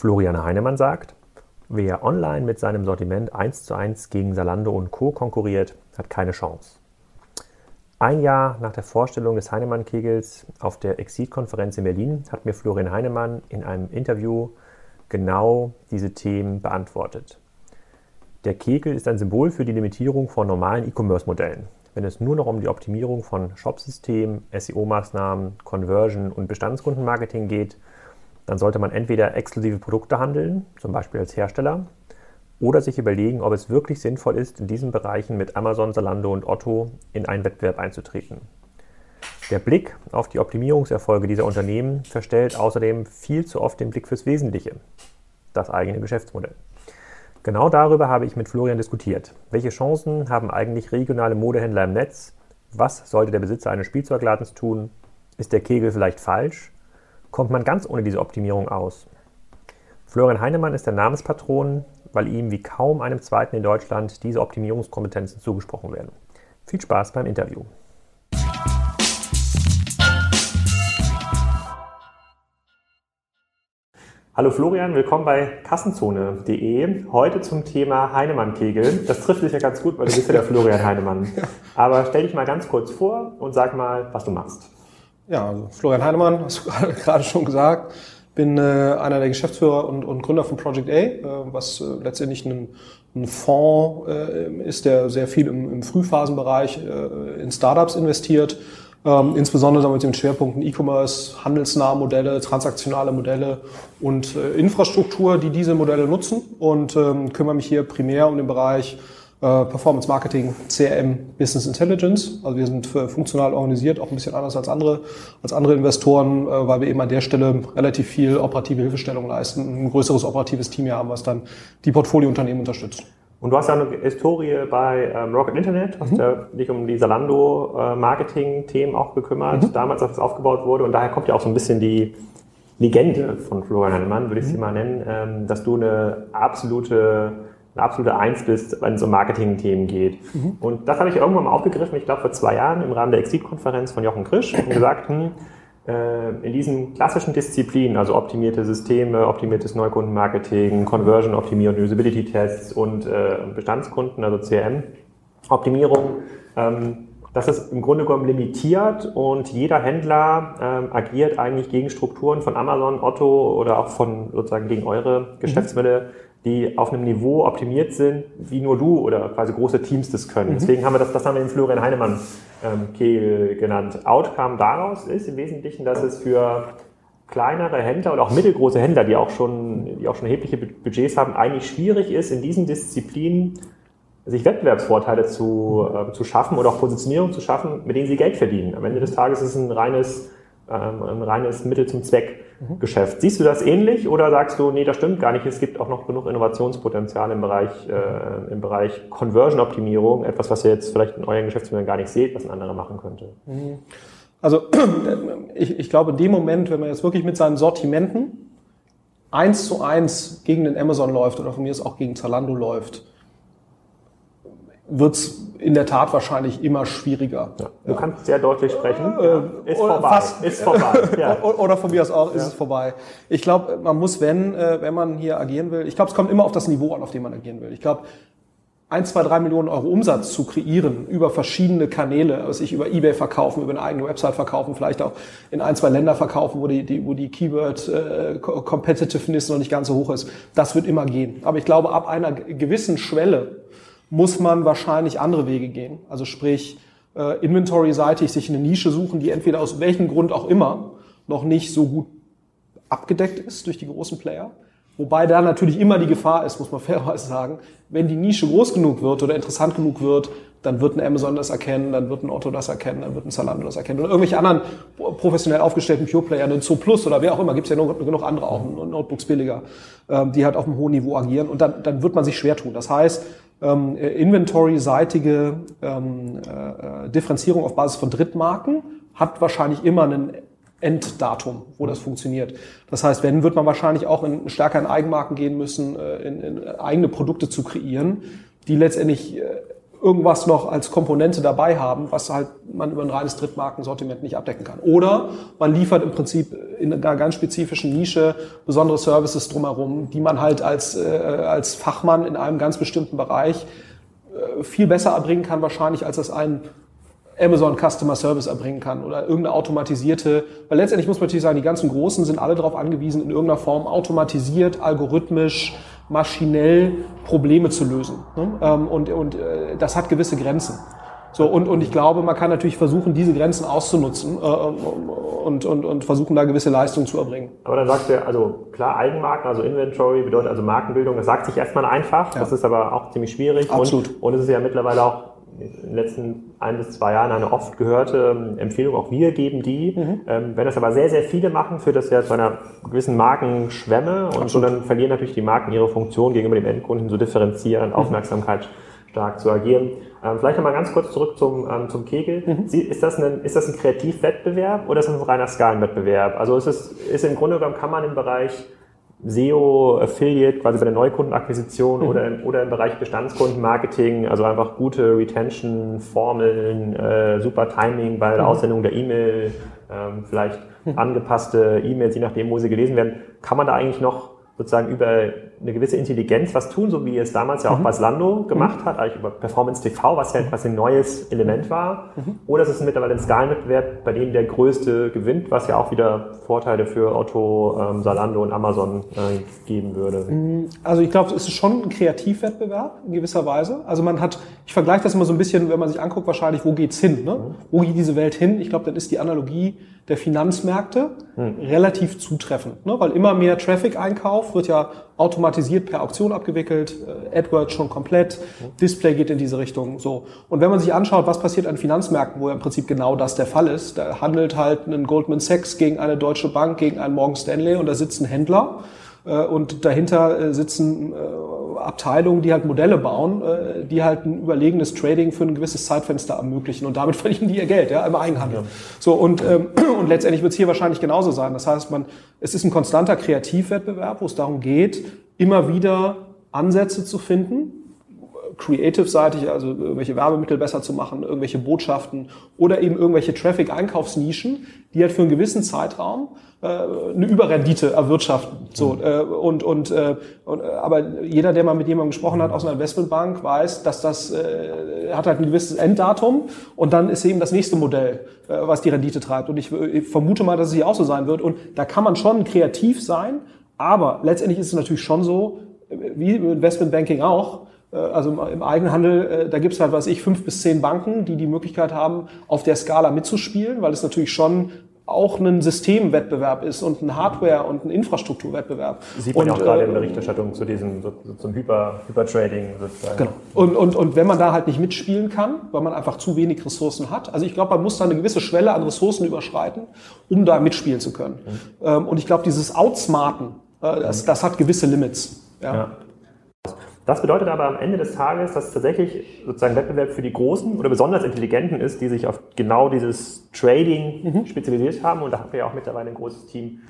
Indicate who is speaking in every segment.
Speaker 1: Florian Heinemann sagt, wer online mit seinem Sortiment 1 zu 1 gegen Salando und Co. konkurriert, hat keine Chance. Ein Jahr nach der Vorstellung des Heinemann-Kegels auf der Exit-Konferenz in Berlin hat mir Florian Heinemann in einem Interview genau diese Themen beantwortet. Der Kegel ist ein Symbol für die Limitierung von normalen E-Commerce-Modellen. Wenn es nur noch um die Optimierung von Shopsystemen, SEO-Maßnahmen, Conversion und Bestandskundenmarketing geht, dann sollte man entweder exklusive Produkte handeln, zum Beispiel als Hersteller, oder sich überlegen, ob es wirklich sinnvoll ist, in diesen Bereichen mit Amazon, Zalando und Otto in einen Wettbewerb einzutreten. Der Blick auf die Optimierungserfolge dieser Unternehmen verstellt außerdem viel zu oft den Blick fürs Wesentliche, das eigene Geschäftsmodell. Genau darüber habe ich mit Florian diskutiert. Welche Chancen haben eigentlich regionale Modehändler im Netz? Was sollte der Besitzer eines Spielzeugladens tun? Ist der Kegel vielleicht falsch? Kommt man ganz ohne diese Optimierung aus? Florian Heinemann ist der Namenspatron weil ihm wie kaum einem zweiten in Deutschland diese Optimierungskompetenzen zugesprochen werden. Viel Spaß beim Interview. Hallo Florian, willkommen bei Kassenzone.de. Heute zum Thema Heinemann-Kegel. Das trifft sich ja ganz gut, weil du bist ja der Florian Heinemann. Aber stell dich mal ganz kurz vor und sag mal, was du machst.
Speaker 2: Ja, also Florian Heinemann, hast du gerade schon gesagt bin äh, einer der Geschäftsführer und, und Gründer von Project A, äh, was äh, letztendlich ein, ein Fonds äh, ist, der sehr viel im, im Frühphasenbereich äh, in Startups investiert. Ähm, insbesondere mit den Schwerpunkten E-Commerce, handelsnahe Modelle, transaktionale Modelle und äh, Infrastruktur, die diese Modelle nutzen und ähm, kümmere mich hier primär um den Bereich Performance Marketing, CRM, Business Intelligence. Also wir sind äh, funktional organisiert, auch ein bisschen anders als andere, als andere Investoren, äh, weil wir eben an der Stelle relativ viel operative Hilfestellung leisten, ein größeres operatives Team hier haben, was dann die Portfoliounternehmen unterstützt.
Speaker 1: Und du hast ja eine Historie bei ähm, Rocket Internet, hast mhm. ja dich um die Zalando-Marketing-Themen auch gekümmert, mhm. damals, als es aufgebaut wurde. Und daher kommt ja auch so ein bisschen die Legende von Florian Heinemann, würde ich mhm. sie mal nennen, ähm, dass du eine absolute eine absolute Eins bist, wenn es um Marketing-Themen geht. Mhm. Und das habe ich irgendwann mal aufgegriffen, ich glaube vor zwei Jahren im Rahmen der Exit-Konferenz von Jochen Krisch und gesagt, hm, äh, in diesen klassischen Disziplinen, also optimierte Systeme, optimiertes Neukundenmarketing, Conversion-Optimierung, Usability-Tests und äh, Bestandskunden, also CRM-Optimierung, ähm, das ist im Grunde genommen limitiert und jeder Händler ähm, agiert eigentlich gegen Strukturen von Amazon, Otto oder auch von sozusagen gegen eure mhm. Geschäftsmodelle, die auf einem Niveau optimiert sind, wie nur du oder quasi große Teams das können. Mhm. Deswegen haben wir das, das haben wir den Florian Heinemann ähm, Kegel genannt. Outcome daraus ist im Wesentlichen, dass es für kleinere Händler oder auch mittelgroße Händler, die auch schon, die auch schon erhebliche Budgets haben, eigentlich schwierig ist, in diesen Disziplinen sich Wettbewerbsvorteile zu, äh, zu schaffen oder auch Positionierung zu schaffen, mit denen sie Geld verdienen. Am Ende des Tages ist es ein reines, ähm, ein reines Mittel zum Zweck. Geschäft. Siehst du das ähnlich oder sagst du, nee, das stimmt gar nicht, es gibt auch noch genug Innovationspotenzial im Bereich, äh, im Bereich Conversion-Optimierung, etwas, was ihr jetzt vielleicht in euren Geschäftsmodellen gar nicht seht, was ein anderer machen könnte? Mhm.
Speaker 2: Also ich, ich glaube, in dem Moment, wenn man jetzt wirklich mit seinen Sortimenten eins zu eins gegen den Amazon läuft oder von mir ist auch gegen Zalando läuft, wird es in der Tat wahrscheinlich immer schwieriger.
Speaker 1: Ja. Du ja. kannst sehr deutlich sprechen.
Speaker 2: Äh, ist vorbei. Fast, ist vorbei. Ja. Oder von mir aus auch ist es vorbei. Ich glaube, man muss, wenn, äh, wenn man hier agieren will, ich glaube, es kommt immer auf das Niveau an, auf dem man agieren will. Ich glaube, ein, zwei, drei Millionen Euro Umsatz zu kreieren über verschiedene Kanäle, also ich über eBay verkaufen, über eine eigene Website verkaufen, vielleicht auch in ein, zwei Länder verkaufen, wo die, die, wo die Keyword äh, Competitiveness noch nicht ganz so hoch ist. Das wird immer gehen. Aber ich glaube, ab einer gewissen Schwelle muss man wahrscheinlich andere Wege gehen. Also sprich, äh, inventory-seitig sich eine Nische suchen, die entweder aus welchem Grund auch immer noch nicht so gut abgedeckt ist durch die großen Player. Wobei da natürlich immer die Gefahr ist, muss man fairerweise sagen, wenn die Nische groß genug wird oder interessant genug wird, dann wird ein Amazon das erkennen, dann wird ein Otto das erkennen, dann wird ein Zalando das erkennen oder irgendwelche anderen professionell aufgestellten Pure Player, ein Plus oder wer auch immer, gibt es ja noch genug andere auch, Notebooks billiger, ähm, die halt auf einem hohen Niveau agieren und dann, dann wird man sich schwer tun. Das heißt, ähm, Inventory-seitige ähm, äh, Differenzierung auf Basis von Drittmarken hat wahrscheinlich immer einen Enddatum, wo das funktioniert. Das heißt, wenn, wird man wahrscheinlich auch in, stärker in Eigenmarken gehen müssen, äh, in, in eigene Produkte zu kreieren, die letztendlich äh, irgendwas noch als Komponente dabei haben, was halt man über ein reines Drittmarkensortiment nicht abdecken kann. Oder man liefert im Prinzip in einer ganz spezifischen Nische besondere Services drumherum, die man halt als, äh, als Fachmann in einem ganz bestimmten Bereich äh, viel besser erbringen kann wahrscheinlich, als das ein Amazon Customer Service erbringen kann oder irgendeine automatisierte, weil letztendlich muss man natürlich sagen, die ganzen Großen sind alle darauf angewiesen, in irgendeiner Form automatisiert, algorithmisch, maschinell Probleme zu lösen. Ne? Ähm, und, und äh, das hat gewisse Grenzen. So, und, und ich glaube, man kann natürlich versuchen, diese Grenzen auszunutzen äh, und, und, und versuchen, da gewisse Leistungen zu erbringen.
Speaker 1: Aber dann sagt er, also klar, Eigenmarken, also Inventory bedeutet also Markenbildung, das sagt sich erstmal einfach, ja. das ist aber auch ziemlich schwierig.
Speaker 2: Absolut.
Speaker 1: Und, und es ist ja mittlerweile auch in den letzten ein bis zwei Jahren eine oft gehörte ähm, Empfehlung, auch wir geben die. Mhm. Ähm, wenn das aber sehr, sehr viele machen, führt das ja zu einer gewissen Markenschwemme und so dann verlieren natürlich die Marken ihre Funktion gegenüber dem Endkunden zu differenzieren, mhm. Stark zu agieren. Ähm, vielleicht nochmal ganz kurz zurück zum, ähm, zum Kegel. Mhm. Sie, ist, das ein, ist das ein Kreativwettbewerb oder ist das ein reiner Skalenwettbewerb? Also ist es, ist im Grunde genommen, kann man im Bereich SEO, Affiliate, quasi bei der Neukundenakquisition mhm. oder, im, oder im Bereich Bestandskundenmarketing, also einfach gute Retention-Formeln, äh, super Timing bei der mhm. Aussendung der E-Mail, ähm, vielleicht mhm. angepasste E-Mails, je nachdem, wo sie gelesen werden. Kann man da eigentlich noch sozusagen über eine gewisse Intelligenz was tun, so wie es damals ja auch mhm. Baslando gemacht mhm. hat, eigentlich über Performance TV, was ja quasi ein neues Element war. Mhm. Oder ist es mittlerweile ein Skalenwettbewerb, bei dem der Größte gewinnt, was ja auch wieder Vorteile für Otto, ähm, Salando und Amazon äh, geben würde?
Speaker 2: Mhm. Also ich glaube, es ist schon ein Kreativwettbewerb in gewisser Weise. Also man hat, ich vergleiche das immer so ein bisschen, wenn man sich anguckt, wahrscheinlich, wo geht's hin? Ne? Mhm. Wo geht diese Welt hin? Ich glaube, dann ist die Analogie der Finanzmärkte relativ zutreffend, ne? weil immer mehr Traffic-Einkauf wird ja automatisiert per Auktion abgewickelt, äh, AdWords schon komplett. Display geht in diese Richtung. So und wenn man sich anschaut, was passiert an Finanzmärkten, wo ja im Prinzip genau das der Fall ist, da handelt halt ein Goldman Sachs gegen eine Deutsche Bank, gegen einen Morgan Stanley und da sitzen Händler äh, und dahinter äh, sitzen äh, Abteilungen, die halt Modelle bauen, die halt ein überlegenes Trading für ein gewisses Zeitfenster ermöglichen und damit verdienen die ihr Geld, ja, im Eigenhandel. Ja. So und ähm, und letztendlich wird es hier wahrscheinlich genauso sein. Das heißt, man es ist ein konstanter Kreativwettbewerb, wo es darum geht, immer wieder Ansätze zu finden, creative-seitig, also irgendwelche Werbemittel besser zu machen, irgendwelche Botschaften oder eben irgendwelche Traffic-Einkaufsnischen, die halt für einen gewissen Zeitraum äh, eine Überrendite erwirtschaften. So mhm. äh, und und, äh, und aber jeder, der mal mit jemandem gesprochen hat aus einer Investmentbank, weiß, dass das äh, hat halt ein gewisses Enddatum und dann ist eben das nächste Modell, äh, was die Rendite treibt. Und ich, ich vermute mal, dass es hier auch so sein wird. Und da kann man schon kreativ sein, aber letztendlich ist es natürlich schon so, wie im Investmentbanking auch äh, also im Eigenhandel, äh, da gibt es halt, was ich, fünf bis zehn Banken, die die Möglichkeit haben, auf der Skala mitzuspielen, weil es natürlich schon auch ein Systemwettbewerb ist und ein Hardware- und ein Infrastrukturwettbewerb.
Speaker 1: Sieht man und, ja auch gerade in der äh, Berichterstattung zu diesem so, zum Hyper, Hypertrading
Speaker 2: sozusagen. Genau. Und, und, und wenn man da halt nicht mitspielen kann, weil man einfach zu wenig Ressourcen hat, also ich glaube, man muss da eine gewisse Schwelle an Ressourcen überschreiten, um da mitspielen zu können. Mhm. Und ich glaube, dieses Outsmarten, das, das hat gewisse Limits. Ja. ja.
Speaker 1: Das bedeutet aber am Ende des Tages, dass tatsächlich sozusagen Wettbewerb für die Großen oder besonders Intelligenten ist, die sich auf genau dieses Trading mhm. spezialisiert haben. Und da haben wir ja auch mittlerweile ein großes Team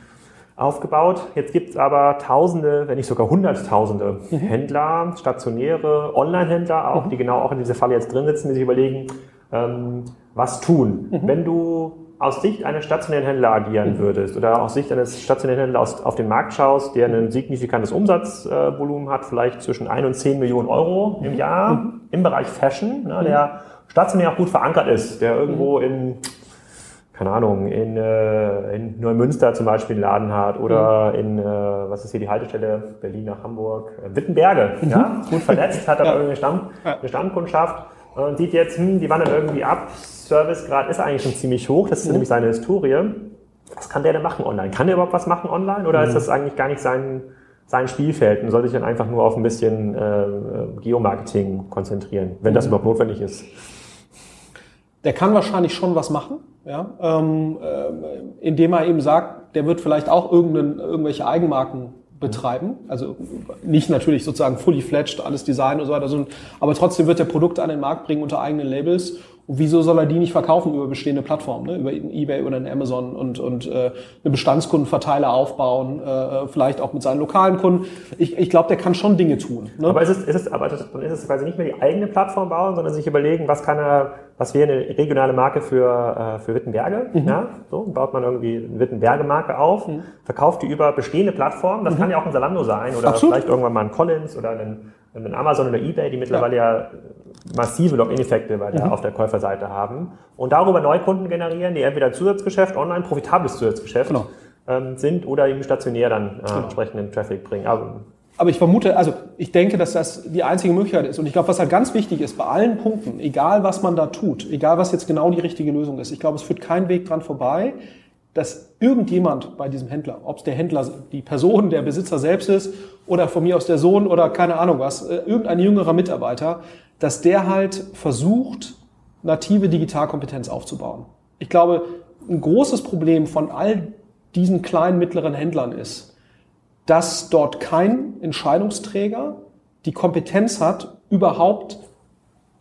Speaker 1: aufgebaut. Jetzt gibt es aber Tausende, wenn nicht sogar Hunderttausende mhm. Händler, stationäre Online-Händler auch, mhm. die genau auch in dieser Falle jetzt drin sitzen, die sich überlegen, ähm, was tun. Mhm. Wenn du aus Sicht eines stationären Händlers agieren mhm. würdest oder aus Sicht eines stationären Händlers auf den Markt schaust, der ein signifikantes Umsatzvolumen hat, vielleicht zwischen 1 und 10 Millionen Euro im Jahr mhm. im Bereich Fashion, ne, der stationär auch gut verankert ist, der irgendwo mhm. in keine Ahnung, in, äh, in Neumünster zum Beispiel einen Laden hat oder mhm. in, äh, was ist hier die Haltestelle, Berlin nach Hamburg, äh, Wittenberge, mhm. ja, gut verletzt, hat aber ja. eine, Stamm, eine Stammkundschaft und sieht jetzt, hm, die wandern irgendwie ab, Servicegrad ist eigentlich schon ziemlich hoch, das ist mhm. nämlich seine Historie. Was kann der denn machen online? Kann der überhaupt was machen online oder mhm. ist das eigentlich gar nicht sein, sein Spielfeld und soll sich dann einfach nur auf ein bisschen äh, Geomarketing konzentrieren, wenn das mhm. überhaupt notwendig ist?
Speaker 2: Der kann wahrscheinlich schon was machen, ja, ähm, äh, indem er eben sagt, der wird vielleicht auch irgendwelche Eigenmarken betreiben. Also nicht natürlich sozusagen fully fledged, alles Design und so weiter, sondern, aber trotzdem wird der Produkte an den Markt bringen unter eigenen Labels wieso soll er die nicht verkaufen über bestehende Plattformen, ne? über eBay oder Amazon und, und äh, eine Bestandskundenverteiler aufbauen, äh, vielleicht auch mit seinen lokalen Kunden. Ich, ich glaube, der kann schon Dinge tun.
Speaker 1: Ne? Aber, ist es, ist es, aber dann ist es quasi nicht mehr die eigene Plattform bauen, sondern sich überlegen, was kann er, was wäre eine regionale Marke für, äh, für Wittenberge. Mhm. Ja? So, baut man irgendwie eine Wittenberge-Marke auf, mhm. verkauft die über bestehende Plattformen. Das mhm. kann ja auch ein Salando sein oder Absolut. vielleicht irgendwann mal ein Collins oder ein, ein Amazon oder eBay, die mittlerweile ja, ja massive Login-Effekte mhm. auf der Käuferseite haben und darüber Neukunden generieren, die entweder Zusatzgeschäft, online profitables Zusatzgeschäft genau. ähm, sind oder eben stationär dann äh, genau. entsprechenden Traffic bringen.
Speaker 2: Aber, aber ich vermute, also ich denke, dass das die einzige Möglichkeit ist. Und ich glaube, was halt ganz wichtig ist bei allen Punkten, egal was man da tut, egal was jetzt genau die richtige Lösung ist, ich glaube, es führt kein Weg dran vorbei, dass irgendjemand bei diesem Händler, ob es der Händler, die Person, der Besitzer selbst ist oder von mir aus der Sohn oder keine Ahnung was, äh, irgendein jüngerer Mitarbeiter, dass der halt versucht, native Digitalkompetenz aufzubauen. Ich glaube, ein großes Problem von all diesen kleinen, mittleren Händlern ist, dass dort kein Entscheidungsträger die Kompetenz hat, überhaupt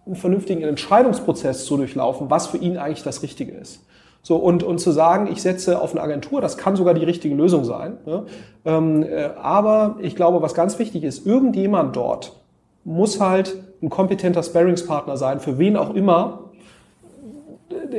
Speaker 2: einen vernünftigen Entscheidungsprozess zu durchlaufen, was für ihn eigentlich das Richtige ist. So, und, und zu sagen, ich setze auf eine Agentur, das kann sogar die richtige Lösung sein. Ne? Ähm, äh, aber ich glaube, was ganz wichtig ist, irgendjemand dort muss halt ein kompetenter Sparringspartner sein, für wen auch immer,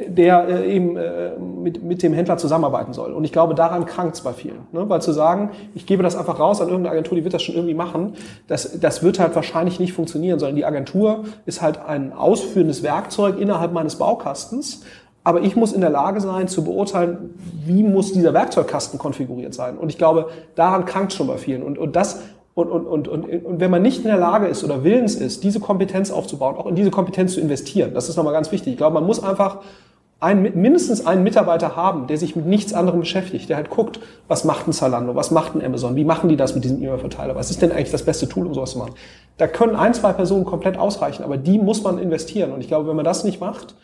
Speaker 2: der äh, eben äh, mit, mit dem Händler zusammenarbeiten soll. Und ich glaube, daran krankt es bei vielen. Ne? Weil zu sagen, ich gebe das einfach raus an irgendeine Agentur, die wird das schon irgendwie machen, das, das wird halt wahrscheinlich nicht funktionieren, sondern die Agentur ist halt ein ausführendes Werkzeug innerhalb meines Baukastens. Aber ich muss in der Lage sein, zu beurteilen, wie muss dieser Werkzeugkasten konfiguriert sein. Und ich glaube, daran krankt schon bei vielen. Und, und das und, und, und, und, und wenn man nicht in der Lage ist oder willens ist, diese Kompetenz aufzubauen, auch in diese Kompetenz zu investieren, das ist nochmal ganz wichtig. Ich glaube, man muss einfach einen, mindestens einen Mitarbeiter haben, der sich mit nichts anderem beschäftigt, der halt guckt, was macht ein Zalando, was macht ein Amazon, wie machen die das mit diesem E-Mail-Verteiler, was ist denn eigentlich das beste Tool, um sowas zu machen. Da können ein, zwei Personen komplett ausreichen, aber die muss man investieren. Und ich glaube, wenn man das nicht macht,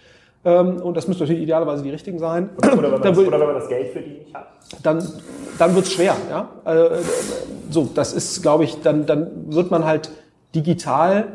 Speaker 2: und das müssen natürlich idealerweise die richtigen sein.
Speaker 1: Oder wenn man, das, oder wenn man das Geld für die nicht hat.
Speaker 2: Dann, dann wird's schwer. Ja? Äh, so, das ist, glaube ich, dann, dann wird man halt digital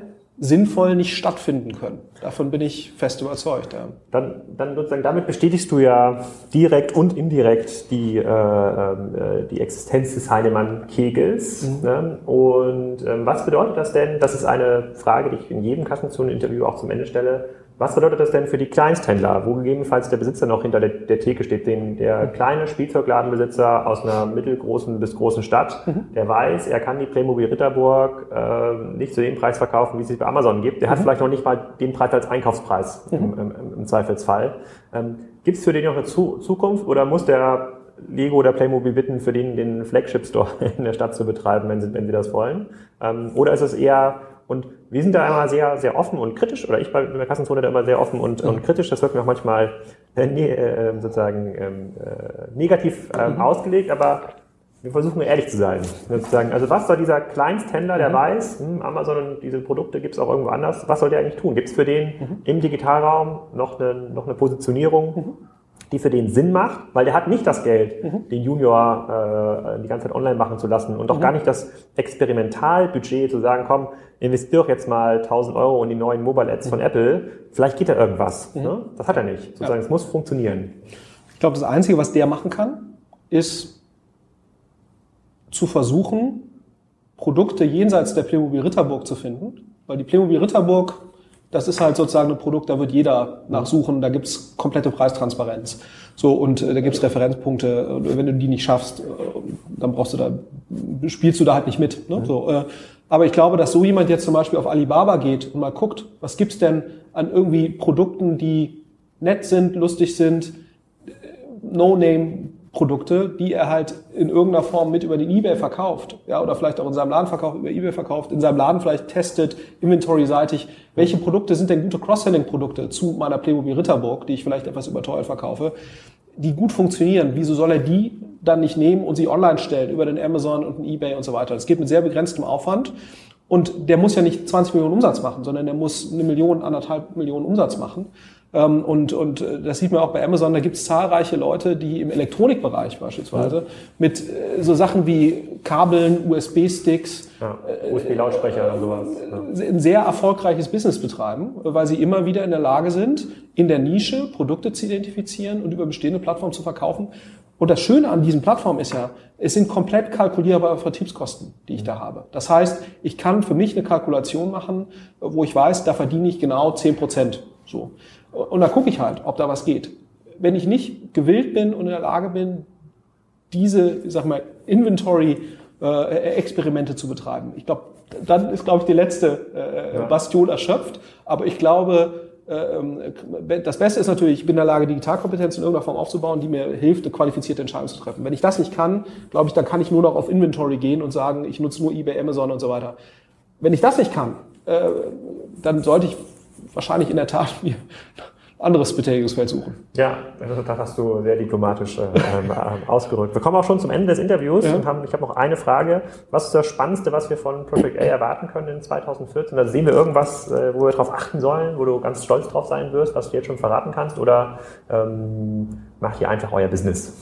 Speaker 2: sinnvoll nicht stattfinden können. Davon bin ich fest überzeugt. Ja.
Speaker 1: Dann, dann sozusagen damit bestätigst du ja direkt und indirekt die, äh, äh, die Existenz des Heinemann-Kegels. Mhm. Ne? Und ähm, was bedeutet das denn? Das ist eine Frage, die ich in jedem Kassenzone-Interview auch zum Ende stelle. Was bedeutet das denn für die Kleinsthändler, wo gegebenenfalls der Besitzer noch hinter der, der Theke steht, den, der kleine Spielzeugladenbesitzer aus einer mittelgroßen bis großen Stadt, mhm. der weiß, er kann die Playmobil Ritterburg äh, nicht zu dem Preis verkaufen, wie es sich bei Amazon gibt. Der mhm. hat vielleicht noch nicht mal den Preis als Einkaufspreis mhm. im, im, im, Zweifelsfall. Ähm, gibt es für den noch eine zu Zukunft oder muss der Lego oder Playmobil bitten, für den den Flagship Store in der Stadt zu betreiben, wenn sie, wenn sie das wollen? Ähm, oder ist es eher und wir sind da immer sehr, sehr offen und kritisch, oder ich bei der Kassenzone da immer sehr offen und, mhm. und kritisch. Das wird mir auch manchmal äh, ne, äh, sozusagen ähm, äh, negativ ähm, mhm. ausgelegt, aber wir versuchen ehrlich zu sein. Sozusagen. Also was soll dieser Kleinsthändler, der mhm. weiß, hm, Amazon und diese Produkte gibt es auch irgendwo anders, was soll der eigentlich tun? Gibt es für den mhm. im Digitalraum noch eine, noch eine Positionierung? Die für den Sinn macht, weil der hat nicht das Geld, mhm. den Junior äh, die ganze Zeit online machen zu lassen und auch mhm. gar nicht das Experimentalbudget zu sagen, komm, investier doch jetzt mal 1000 Euro in die neuen Mobile Ads mhm. von Apple, vielleicht geht da irgendwas. Mhm. Ne? Das hat er nicht. Sozusagen, ja. es muss funktionieren.
Speaker 2: Ich glaube, das Einzige, was der machen kann, ist zu versuchen, Produkte jenseits der Playmobil Ritterburg zu finden, weil die Playmobil Ritterburg das ist halt sozusagen ein Produkt, da wird jeder nachsuchen, da gibt's komplette Preistransparenz. So, und äh, da gibt's Referenzpunkte. Wenn du die nicht schaffst, äh, dann brauchst du da, spielst du da halt nicht mit. Ne? Mhm. So, äh, aber ich glaube, dass so jemand jetzt zum Beispiel auf Alibaba geht und mal guckt, was gibt's denn an irgendwie Produkten, die nett sind, lustig sind, äh, No-Name Produkte, die er halt in irgendeiner Form mit über den eBay verkauft, ja, oder vielleicht auch in seinem Laden verkauft, über eBay verkauft, in seinem Laden vielleicht testet, inventory-seitig, welche Produkte sind denn gute Cross-Selling-Produkte zu meiner Playmobil Ritterburg, die ich vielleicht etwas überteuert verkaufe, die gut funktionieren. Wieso soll er die dann nicht nehmen und sie online stellen über den Amazon und den eBay und so weiter? Das geht mit sehr begrenztem Aufwand. Und der muss ja nicht 20 Millionen Umsatz machen, sondern der muss eine Million, anderthalb Millionen Umsatz machen. Ähm, und, und äh, das sieht man auch bei Amazon, da gibt es zahlreiche Leute, die im Elektronikbereich beispielsweise ja. mit äh, so Sachen wie Kabeln, USB-Sticks,
Speaker 1: ja, USB-Lautsprecher oder sowas.
Speaker 2: Ja. ein sehr erfolgreiches Business betreiben, weil sie immer wieder in der Lage sind, in der Nische Produkte zu identifizieren und über bestehende Plattformen zu verkaufen. Und das Schöne an diesen Plattformen ist ja, es sind komplett kalkulierbare Vertriebskosten, die ich da habe. Das heißt, ich kann für mich eine Kalkulation machen, wo ich weiß, da verdiene ich genau zehn Prozent. So. Und da gucke ich halt, ob da was geht. Wenn ich nicht gewillt bin und in der Lage bin, diese, ich sag mal, Inventory-Experimente äh, zu betreiben, ich glaube, dann ist, glaube ich, die letzte äh. Bastion erschöpft. Aber ich glaube, äh, das Beste ist natürlich, ich bin in der Lage, Digitalkompetenz in irgendeiner Form aufzubauen, die mir hilft, eine qualifizierte Entscheidung zu treffen. Wenn ich das nicht kann, glaube ich, dann kann ich nur noch auf Inventory gehen und sagen, ich nutze nur eBay, Amazon und so weiter. Wenn ich das nicht kann, äh, dann sollte ich wahrscheinlich in der Tat mir anderes Betätigungsfeld suchen.
Speaker 1: Ja, das hast du sehr diplomatisch äh, ähm, äh, ausgerückt. Wir kommen auch schon zum Ende des Interviews ja. und haben, ich habe noch eine Frage. Was ist das Spannendste, was wir von Project A erwarten können in 2014? Da sehen wir irgendwas, äh, wo wir darauf achten sollen, wo du ganz stolz drauf sein wirst, was du jetzt schon verraten kannst? Oder ähm, macht ihr einfach euer Business?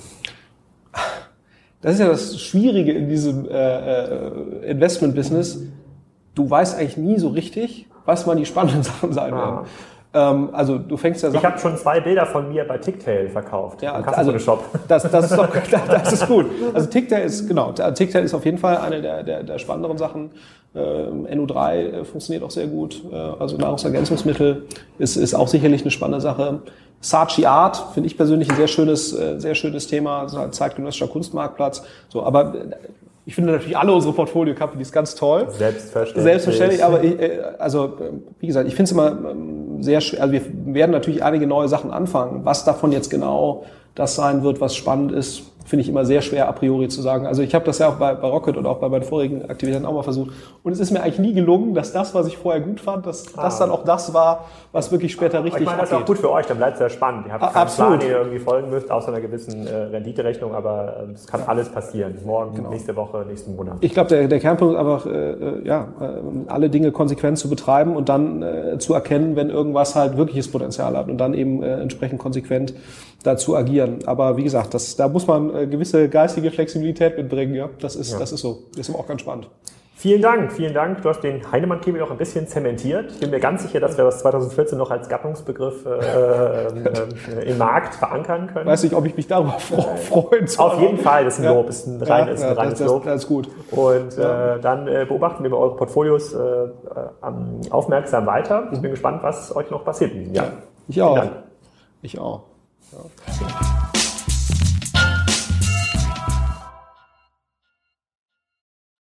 Speaker 2: Das ist ja das Schwierige in diesem äh, äh Investment-Business. Du weißt eigentlich nie so richtig, was mal die spannenden Sachen sein ah. Ähm, also du fängst ja
Speaker 1: Sachen. Ich habe schon zwei Bilder von mir bei Ticktail verkauft.
Speaker 2: Ja, also Shop. Das, das ist doch, das ist gut. Also Ticktail ist genau. Ticktail ist auf jeden Fall eine der, der, der spannenderen Sachen. Ähm, NU3 äh, funktioniert auch sehr gut. Äh, also Nahrungsergänzungsmittel ist, ist auch sicherlich eine spannende Sache. Saatchi Art finde ich persönlich ein sehr schönes, äh, sehr schönes Thema. Zeitgenössischer Kunstmarktplatz. So, aber ich finde natürlich alle unsere Portfolio-Companies ganz toll.
Speaker 1: Selbstverständlich.
Speaker 2: Selbstverständlich, aber ich, äh, also wie gesagt, ich finde es immer ähm, sehr schwer. Also wir werden natürlich einige neue Sachen anfangen. Was davon jetzt genau das sein wird, was spannend ist, finde ich immer sehr schwer a priori zu sagen. Also ich habe das ja auch bei, bei Rocket und auch bei meinen vorigen Aktivitäten auch mal versucht. Und es ist mir eigentlich nie gelungen, dass das, was ich vorher gut fand, dass ah. das dann auch das war, was wirklich später richtig
Speaker 1: Ich meine, das ist auch gut für euch, dann bleibt es ja spannend. Ihr habt keinen Absolut. Plan, den ihr irgendwie folgen müsst, außer einer gewissen äh, Renditerechnung, aber äh, es kann alles passieren. Morgen, genau. nächste Woche, nächsten Monat.
Speaker 2: Ich glaube, der, der Kernpunkt ist einfach, äh, ja, äh, alle Dinge konsequent zu betreiben und dann äh, zu erkennen, wenn irgendwas halt wirkliches Potenzial hat und dann eben äh, entsprechend konsequent dazu agieren. Aber wie gesagt, das, da muss man äh, gewisse geistige Flexibilität mitbringen. Ja, das ist, ja. das ist so. Das ist auch ganz spannend.
Speaker 1: Vielen Dank, vielen Dank. Du hast den Heinemann-Käfig noch ein bisschen zementiert. Ich bin mir ganz sicher, dass wir das 2014 noch als Gattungsbegriff äh, äh, im Markt verankern können.
Speaker 2: Weiß nicht, ob ich mich darüber freuen
Speaker 1: soll. Auf jeden Fall, das ist ein ja. Lob, ist ein, rein, ja, ist ein reines
Speaker 2: das,
Speaker 1: Lob.
Speaker 2: Das, ist gut.
Speaker 1: Und äh, dann äh, beobachten wir eure Portfolios äh, aufmerksam weiter. Ich bin gespannt, was euch noch passiert in diesem Jahr.
Speaker 2: Ich auch. Ich auch. Ja.